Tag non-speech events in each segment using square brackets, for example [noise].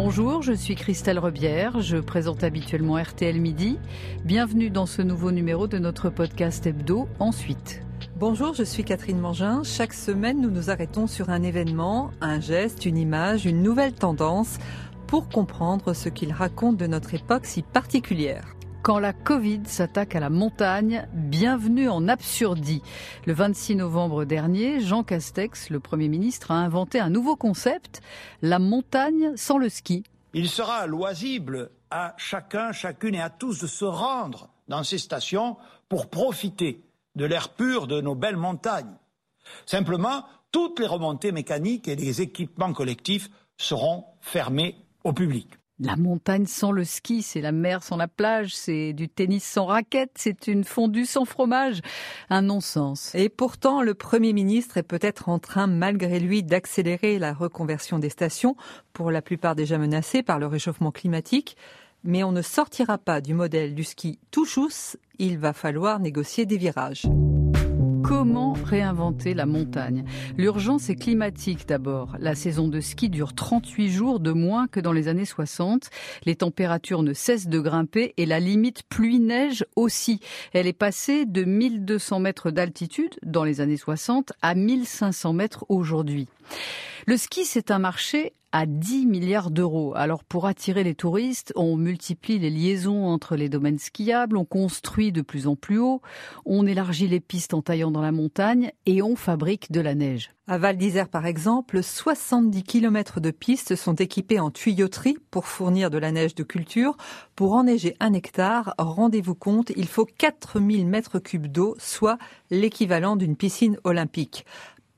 Bonjour, je suis Christelle Rebière, je présente habituellement RTL Midi. Bienvenue dans ce nouveau numéro de notre podcast hebdo Ensuite. Bonjour, je suis Catherine Mangin. Chaque semaine, nous nous arrêtons sur un événement, un geste, une image, une nouvelle tendance pour comprendre ce qu'il raconte de notre époque si particulière. Quand la Covid s'attaque à la montagne, bienvenue en Absurdie. Le 26 novembre dernier, Jean Castex, le Premier ministre, a inventé un nouveau concept, la montagne sans le ski. Il sera loisible à chacun, chacune et à tous de se rendre dans ces stations pour profiter de l'air pur de nos belles montagnes. Simplement, toutes les remontées mécaniques et les équipements collectifs seront fermés au public. La montagne sans le ski, c'est la mer sans la plage, c'est du tennis sans raquette, c'est une fondue sans fromage. Un non-sens. Et pourtant, le Premier ministre est peut-être en train, malgré lui, d'accélérer la reconversion des stations, pour la plupart déjà menacées par le réchauffement climatique. Mais on ne sortira pas du modèle du ski tout chousse, il va falloir négocier des virages. Comment réinventer la montagne? L'urgence est climatique d'abord. La saison de ski dure 38 jours de moins que dans les années 60. Les températures ne cessent de grimper et la limite pluie-neige aussi. Elle est passée de 1200 mètres d'altitude dans les années 60 à 1500 mètres aujourd'hui. Le ski, c'est un marché à 10 milliards d'euros. Alors pour attirer les touristes, on multiplie les liaisons entre les domaines skiables, on construit de plus en plus haut, on élargit les pistes en taillant dans la montagne et on fabrique de la neige. À Val d'Isère, par exemple, 70 km de pistes sont équipées en tuyauterie pour fournir de la neige de culture. Pour enneiger un hectare, rendez-vous compte, il faut 4000 mètres cubes d'eau, soit l'équivalent d'une piscine olympique.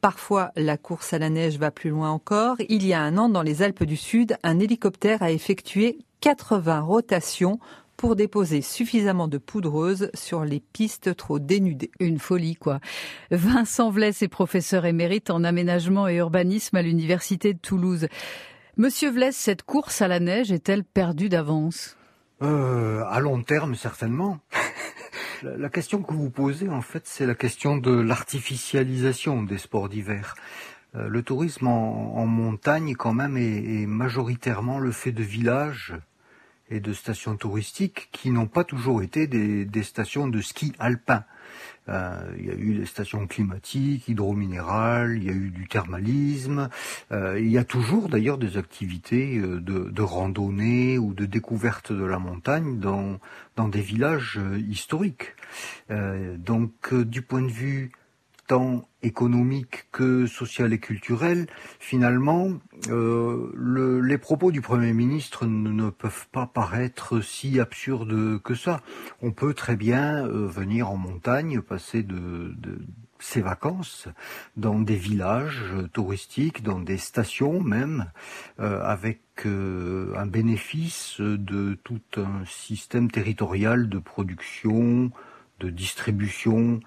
Parfois, la course à la neige va plus loin encore. Il y a un an, dans les Alpes du Sud, un hélicoptère a effectué 80 rotations pour déposer suffisamment de poudreuse sur les pistes trop dénudées. Une folie, quoi. Vincent Vlès est professeur émérite en aménagement et urbanisme à l'Université de Toulouse. Monsieur Vlès, cette course à la neige est-elle perdue d'avance? Euh, À long terme, certainement. La question que vous posez, en fait, c'est la question de l'artificialisation des sports d'hiver. Euh, le tourisme en, montagne, quand même, est, majoritairement le fait de villages et de stations touristiques qui n'ont pas toujours été des stations de ski alpin. Euh, il y a eu des stations climatiques, hydrominérales, il y a eu du thermalisme. Euh, il y a toujours d'ailleurs des activités euh, de, randonnée ou de découverte de la montagne dans, dans des villages historiques. donc du point de vue tant économique que social et culturel, finalement, euh, les propos du Premier ministre ne peuvent pas paraître si absurdes que ça. On peut très bien euh, venir en montagne, passer de, ses vacances dans des villages touristiques, dans des stations même, euh, avec un bénéfice de tout un système territorial de production, de distribution,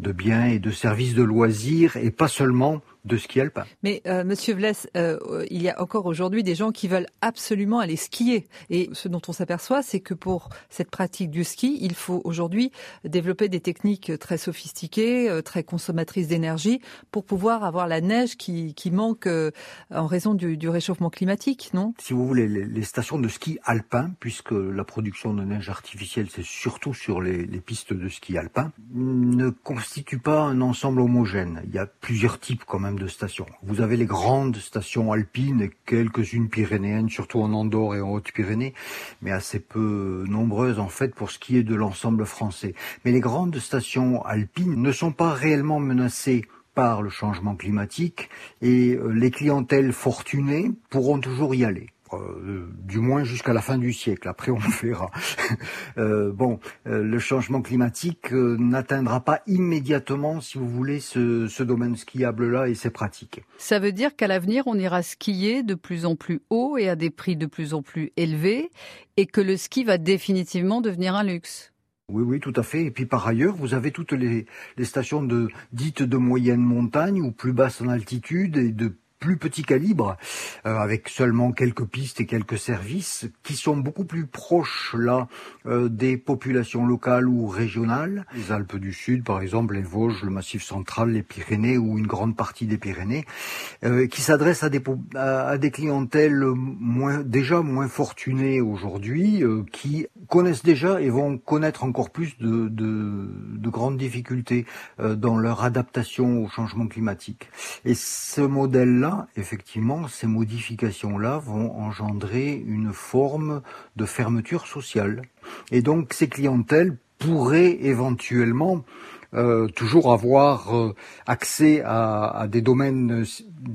de biens et de services de loisirs et pas seulement de ski alpin. Mais euh, Monsieur Vless, euh, il y a encore aujourd'hui des gens qui veulent absolument aller skier. Et ce dont on s'aperçoit, c'est que pour cette pratique du ski, il faut aujourd'hui développer des techniques très sophistiquées, euh, très consommatrices d'énergie, pour pouvoir avoir la neige qui, qui manque euh, en raison du, du, réchauffement climatique, non? Si vous voulez, les, les, stations de ski alpin, puisque la production de neige artificielle, c'est surtout sur les, les pistes de ski alpin, ne constituent pas un ensemble homogène. Il y a plusieurs types quand même Vous avez les grandes stations alpines quelques-unes pyrénéennes, surtout en Andorre et en Haute-Pyrénées, mais assez peu nombreuses en fait pour ce qui est de l'ensemble français. Mais les grandes stations alpines ne sont pas réellement menacées par le changement climatique et euh, les clientèles fortunées pourront toujours y aller. Euh, du moins jusqu'à la fin du siècle. Après, on [laughs] verra. euh, bon, euh, le changement climatique n'atteindra pas immédiatement, si vous voulez, ce, ce domaine skiable-là et ses pratiques. Ça veut dire qu'à l'avenir, on ira skier de plus en plus haut et à des prix de plus en plus élevés, et que le ski va définitivement devenir un luxe. Oui, oui, tout à fait. Et puis par ailleurs, vous avez toutes les, les stations de dites de moyenne montagne ou plus basse en altitude et de plus petit calibre, euh, avec seulement quelques pistes et quelques services, qui sont beaucoup plus proches là euh, des populations locales ou régionales. Les Alpes du Sud, par exemple, les Vosges, le Massif central, les Pyrénées ou une grande partie des Pyrénées, euh, qui s'adressent à des, à, des clientèles moins, déjà moins fortunées aujourd'hui, qui connaissent déjà et vont connaître encore plus de, de, de grandes difficultés dans leur adaptation au changement climatique. Et ce modèle-là effectivement, ces modifications-là vont engendrer une forme de fermeture sociale. Et donc, ces clientèles pourraient éventuellement euh, toujours avoir euh, accès à, des domaines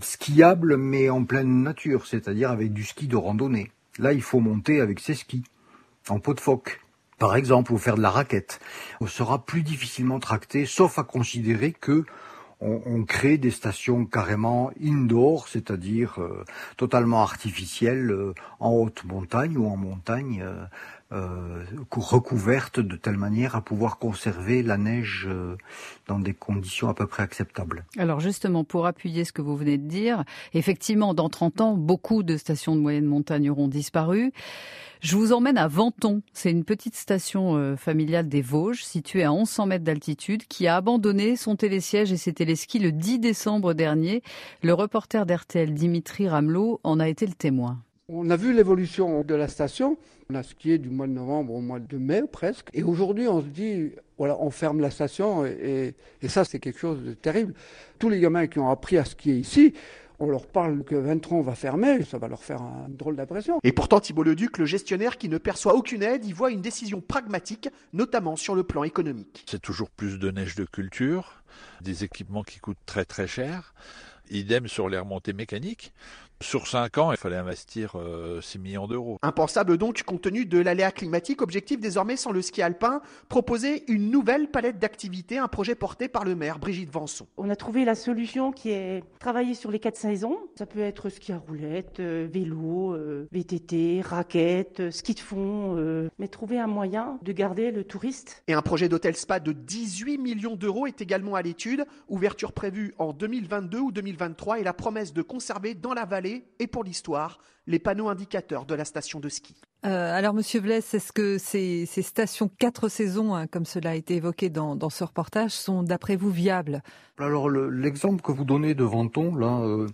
skiables, mais en pleine nature, c'est-à-dire avec du ski de randonnée. Là, il faut monter avec ses skis, en peau de phoque, par exemple, ou faire de la raquette. On sera plus difficilement tracté, sauf à considérer que on, crée des stations carrément indoor, c'est-à-dire euh, totalement artificielles euh, en haute montagne ou en montagne, euh, recouvertes de telle manière à pouvoir conserver la neige dans des conditions à peu près acceptables. Alors justement, pour appuyer ce que vous venez de dire, effectivement, dans 30 ans, beaucoup de stations de moyenne montagne auront disparu. Je vous emmène à Venton. C'est une petite station euh, familiale des Vosges, située à 1100 mètres d'altitude, qui a abandonné son télésiège et ses téléskis le 10 décembre dernier. Le reporter d'RTL Dimitri Ramelot en a été le témoin. On a vu l'évolution de la station. On a skié du mois de novembre au mois de mai presque. Et aujourd'hui, on se dit, voilà, on ferme la station. Et, et ça, c'est quelque chose de terrible. Tous les gamins qui ont appris à skier ici, on leur parle que Ventron va fermer, ça va leur faire un drôle d'impression. Et pourtant, Thibault Leduc, le gestionnaire qui ne perçoit aucune aide, y voit une décision pragmatique, notamment sur le plan économique. C'est toujours plus de neige de culture, des équipements qui coûtent très très cher. Idem sur les remontées mécaniques. Sur 5 ans, il fallait investir 6 euh, millions d'euros. Impensable donc, compte tenu de l'aléa climatique, objectif désormais sans le ski alpin, proposer une nouvelle palette d'activités, un projet porté par le maire Brigitte Vanson. On a trouvé la solution qui est travailler sur les quatre saisons. Ça peut être ski à roulette, euh, vélo, euh, VTT, raquette, ski de fond, mais trouver un moyen de garder le touriste. Et un projet d'hôtel spa de 18 millions d'euros est également à l'étude, ouverture prévue en 2022 ou 2023 et la promesse de conserver dans la vallée et pour l'histoire les panneaux indicateurs de la station de ski. Euh, alors, Monsieur Blesse, est-ce que ces, stations quatre saisons, hein, comme cela a été évoqué dans, ce reportage, sont d'après vous viables? Alors, l'exemple que vous donnez de Venton, là, euh,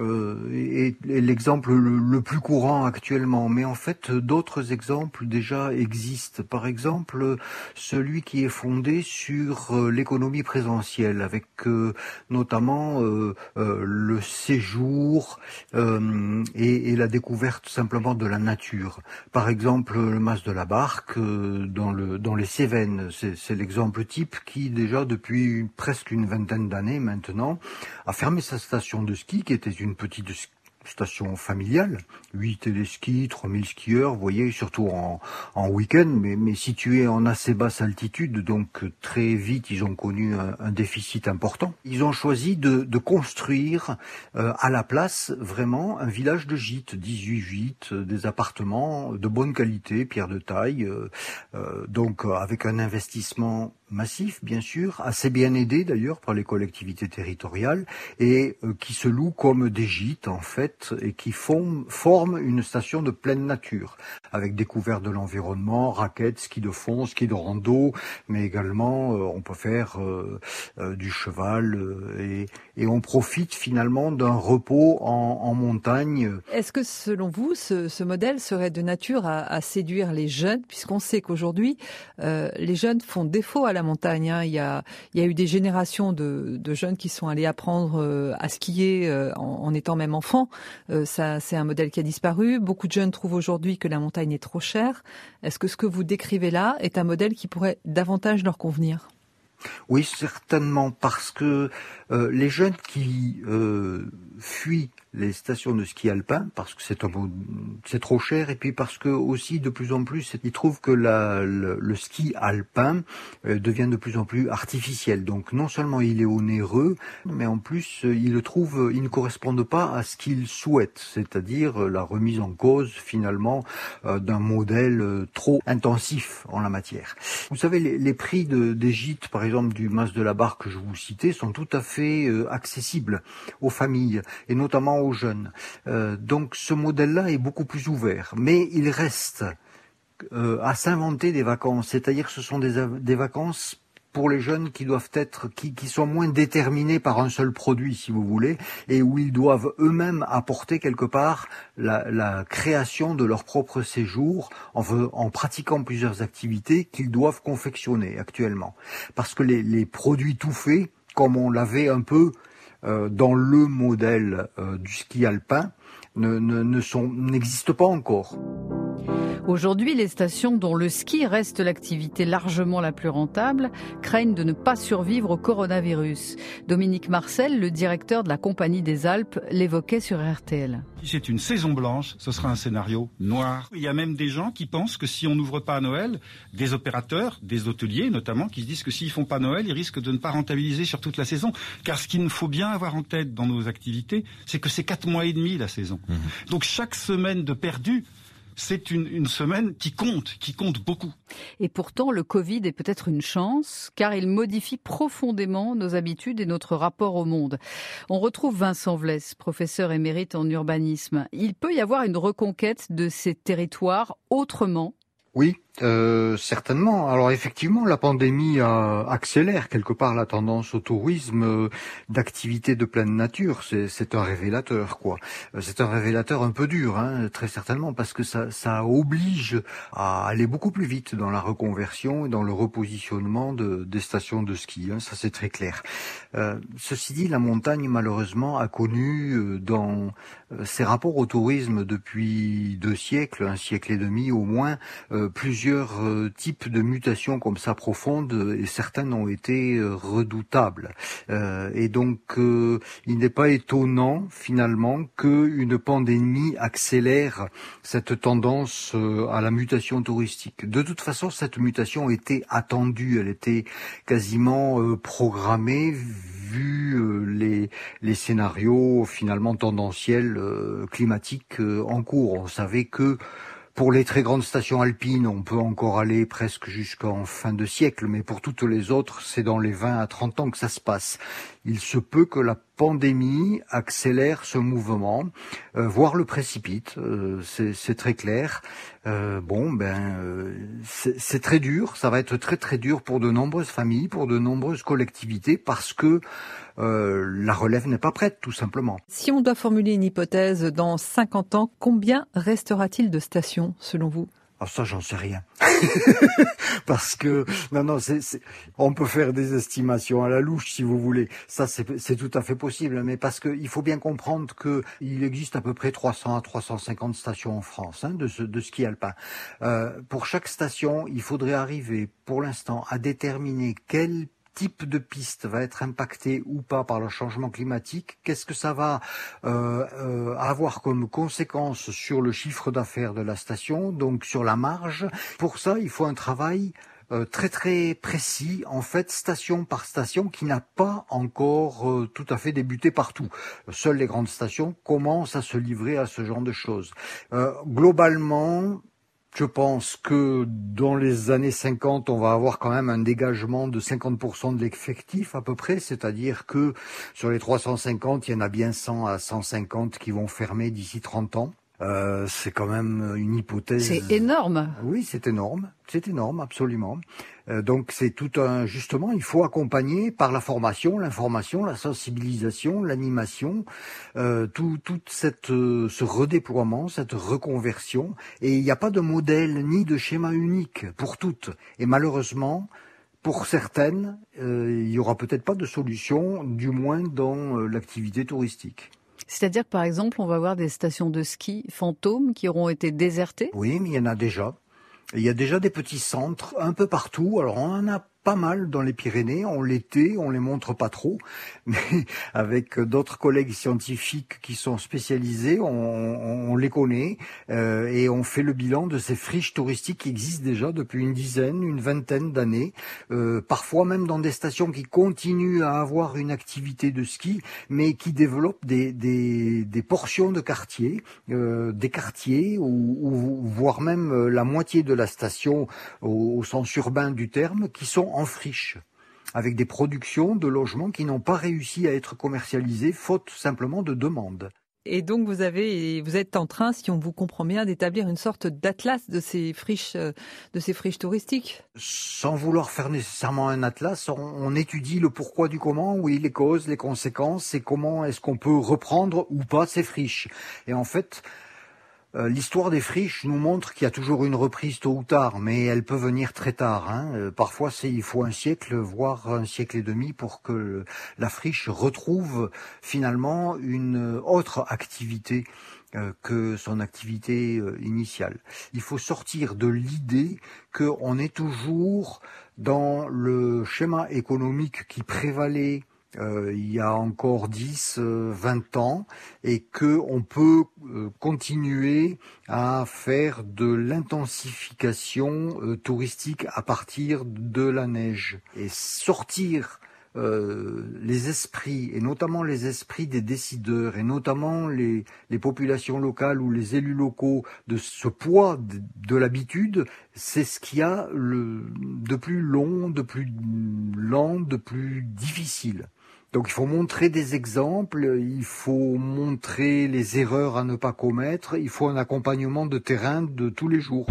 euh, est, l'exemple le, plus courant actuellement. Mais en fait, d'autres exemples déjà existent. Par exemple, celui qui est fondé sur l'économie présentielle, avec notamment le séjour et, et la découverte simplement de la nature. Par exemple, le mas de la Barque euh, dans, le, dans les Cévennes, c'est l'exemple type qui déjà depuis presque une vingtaine d'années maintenant a fermé sa station de ski qui était une petite station familiale, 8 téléskis, 3000 skieurs, vous voyez, surtout en, en week-end, mais, mais situés en assez basse altitude, donc très vite ils ont connu un, déficit important. Ils ont choisi de, de construire euh, à la place vraiment un village de gîtes, 18 gîtes, des appartements de bonne qualité, pierre de taille, euh, euh donc avec un investissement massif, bien sûr, assez bien aidé d'ailleurs par les collectivités territoriales, et euh, qui se louent comme des gîtes en fait, et qui forment une station de pleine nature, avec découverte de l'environnement, raquettes, ski de fond, ski de rando, mais également euh, on peut faire euh, du cheval, et, on profite finalement d'un repos en, montagne. Est-ce que selon vous, ce, ce, modèle serait de nature à, à séduire les jeunes, puisqu'on sait qu'aujourd'hui, les jeunes font défaut à la montagne. Hein. Il, y a, eu des générations de, jeunes qui sont allés apprendre euh, à skier euh, en, étant même enfant. Euh, ça, c'est un modèle qui a disparu. Beaucoup de jeunes trouvent aujourd'hui que la montagne est trop chère. Est-ce que ce que vous décrivez là est un modèle qui pourrait davantage leur convenir? Oui, certainement, parce que les jeunes qui fuient les stations de ski alpin parce que c'est trop cher et puis parce que aussi de plus en plus ils trouvent que la, le, ski alpin euh, devient de plus en plus artificiel. Donc non seulement il est onéreux, mais en plus euh, ils le trouvent, ils ne correspondent pas à ce qu'ils souhaitent, c'est-à-dire la remise en cause finalement d'un modèle trop intensif en la matière. Vous savez les, les prix de, des gîtes par exemple du Mas de la Barre que je vous citais sont tout à fait accessibles aux familles et notamment aux jeunes. Euh, donc ce modèle-là est beaucoup plus ouvert, mais il reste euh, à s'inventer des vacances, c'est-à-dire ce sont des, des, vacances pour les jeunes qui doivent être, qui, qui, sont moins déterminés par un seul produit, si vous voulez, et où ils doivent eux-mêmes apporter quelque part la, la, création de leur propre séjour en, en pratiquant plusieurs activités qu'ils doivent confectionner actuellement. Parce que les, les produits tout faits, comme on l'avait un peu dans le modèle euh, du ski alpin ne, ne, ne pas encore. Aujourd'hui, les stations dont le ski reste l'activité largement la plus rentable craignent de ne pas survivre au coronavirus. Dominique Marcel, le directeur de la Compagnie des Alpes, l'évoquait sur RTL. Si c'est une saison blanche, ce sera un scénario noir. Il y a même des gens qui pensent que si on n'ouvre pas à Noël, des opérateurs, des hôteliers notamment, qui se disent que s'ils font pas Noël, ils risquent de ne pas rentabiliser sur toute la saison. Car ce qu'il faut bien avoir en tête dans nos activités, c'est que c'est quatre mois et demi la saison. Mmh. Donc chaque semaine de perdu, c'est une, semaine qui compte, qui compte beaucoup. Et pourtant, le Covid est peut-être une chance, car il modifie profondément nos habitudes et notre rapport au monde. On retrouve Vincent Vlès, professeur émérite en urbanisme. Il peut y avoir une reconquête de ces territoires autrement? Oui, euh, certainement. Alors effectivement, la pandémie accélère quelque part la tendance au tourisme euh, d'activité de pleine nature. C'est un révélateur, quoi. Euh, c'est un révélateur un peu dur, hein, très certainement, parce que ça, oblige à aller beaucoup plus vite dans la reconversion et dans le repositionnement de, des stations de ski. Hein, ça, c'est très clair. Euh, ceci dit, la montagne, malheureusement, a connu dans ses rapports au tourisme depuis deux siècles, un siècle et demi au moins, plusieurs plusieurs euh, types de mutations comme ça profondes et certaines ont été euh, redoutables. Euh, et donc, il n'est pas étonnant finalement qu'une pandémie accélère cette tendance à la mutation touristique. De toute façon, cette mutation était attendue, elle était quasiment programmée vu les, les scénarios finalement tendanciels climatiques en cours. On savait que pour les très grandes stations alpines, on peut encore aller presque jusqu'en fin de siècle, mais pour toutes les autres, c'est dans les 20 à 30 ans que ça se passe. Il se peut que la pandémie accélère ce mouvement, euh, voire le précipite, euh, c'est très clair. Euh, bon, ben, c'est très dur, ça va être très très dur pour de nombreuses familles, pour de nombreuses collectivités, parce que la relève n'est pas prête, tout simplement. Si on doit formuler une hypothèse, dans 50 ans, combien restera-t-il de stations, selon vous? Ah, ça, j'en sais rien. [laughs] Parce que, non, non, c'est, on peut faire des estimations à la louche, si vous voulez. Ça, c'est tout à fait possible. Mais parce qu'il faut bien comprendre qu'il existe à peu près 300 à 350 stations en France hein, de, de ski alpin. Euh, pour chaque station, il faudrait arriver, pour l'instant, à déterminer quelle type de piste va être impacté ou pas par le changement climatique, qu'est-ce que ça va euh, euh, avoir comme conséquence sur le chiffre d'affaires de la station, donc sur la marge? Pour ça, il faut un travail euh, très très précis, en fait, station par station, qui n'a pas encore tout à fait débuté partout. Seules les grandes stations commencent à se livrer à ce genre de choses. globalement, je pense que dans les années 50, on va avoir quand même un dégagement de 50% de l'effectif à peu près, c'est-à-dire que sur les 350, il y en a bien 100 à 150 qui vont fermer d'ici 30 ans. Euh, c'est quand même une hypothèse. C'est énorme. Oui, c'est énorme. C'est énorme, absolument. Euh, donc c'est tout un justement, il faut accompagner par la formation, l'information, la sensibilisation, l'animation, euh, tout, toute cette euh, ce redéploiement, cette reconversion. Et il n'y a pas de modèle ni de schéma unique pour toutes. Et malheureusement, pour certaines, il y aura peut-être pas de solution, du moins dans l'activité touristique. C'est-à-dire que par exemple, on va avoir des stations de ski fantômes qui auront été désertées? Oui, mais il y en a déjà. Il y a déjà des petits centres un peu partout. Alors on en a pas mal dans les Pyrénées. On l'était, on les montre pas trop, [laughs] mais avec d'autres collègues scientifiques qui sont spécialisés, on, les connaît euh, et on fait le bilan de ces friches touristiques qui existent déjà depuis une dizaine, une vingtaine d'années, euh, parfois même dans des stations qui continuent à avoir une activité de ski, mais qui développent des, portions de quartiers, euh, des quartiers ou, voire même la moitié de la station au sens urbain du terme, qui sont en friche avec des productions de logements qui n'ont pas réussi à être commercialisés faute simplement de demande. Et donc vous avez, vous êtes en train, si on vous comprend bien, d'établir une sorte d'atlas de ces friches, de ces friches touristiques? Sans vouloir faire nécessairement un atlas, on, on, étudie le pourquoi du comment, oui, les causes, les conséquences, et comment est-ce qu'on peut reprendre ou pas ces friches. Et en fait, euh, l'histoire des friches nous montre qu'il y a toujours une reprise tôt ou tard, mais elle peut venir très tard. Hein. Euh, parfois, c'est il faut un siècle, voire un siècle et demi, pour que la friche retrouve finalement une autre activité euh, que son activité initiale. Il faut sortir de l'idée qu'on est toujours dans le schéma économique qui prévalait euh, il y a encore 10, 20 euh, ans, et que on peut euh, continuer à faire de l'intensification touristique à partir de la neige et sortir les esprits, et notamment les esprits des décideurs, et notamment les, populations locales ou les élus locaux, de ce poids de, de l'habitude, c'est ce qui a le, de plus long, de plus lent, de plus difficile. Donc il faut montrer des exemples, il faut montrer les erreurs à ne pas commettre, il faut un accompagnement de terrain de tous les jours.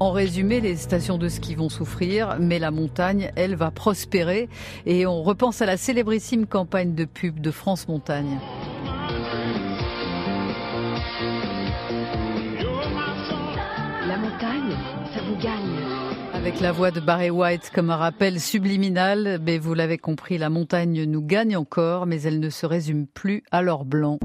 En résumé, les stations de ski vont souffrir, mais la montagne, elle, va prospérer. Et on repense à la célébrissime campagne de pub de France Montagne. La montagne, ça vous gagne. Avec la voix de Barry White comme un rappel subliminal, mais vous l'avez compris, la montagne nous gagne encore, mais elle ne se résume plus à l'or blanc.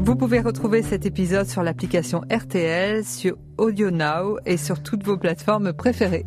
Vous pouvez retrouver cet épisode sur l'application RTL, sur Audio Now et sur toutes vos plateformes préférées.